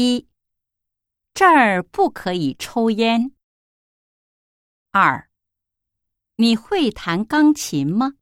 一这儿不可以抽烟。二你会弹钢琴吗？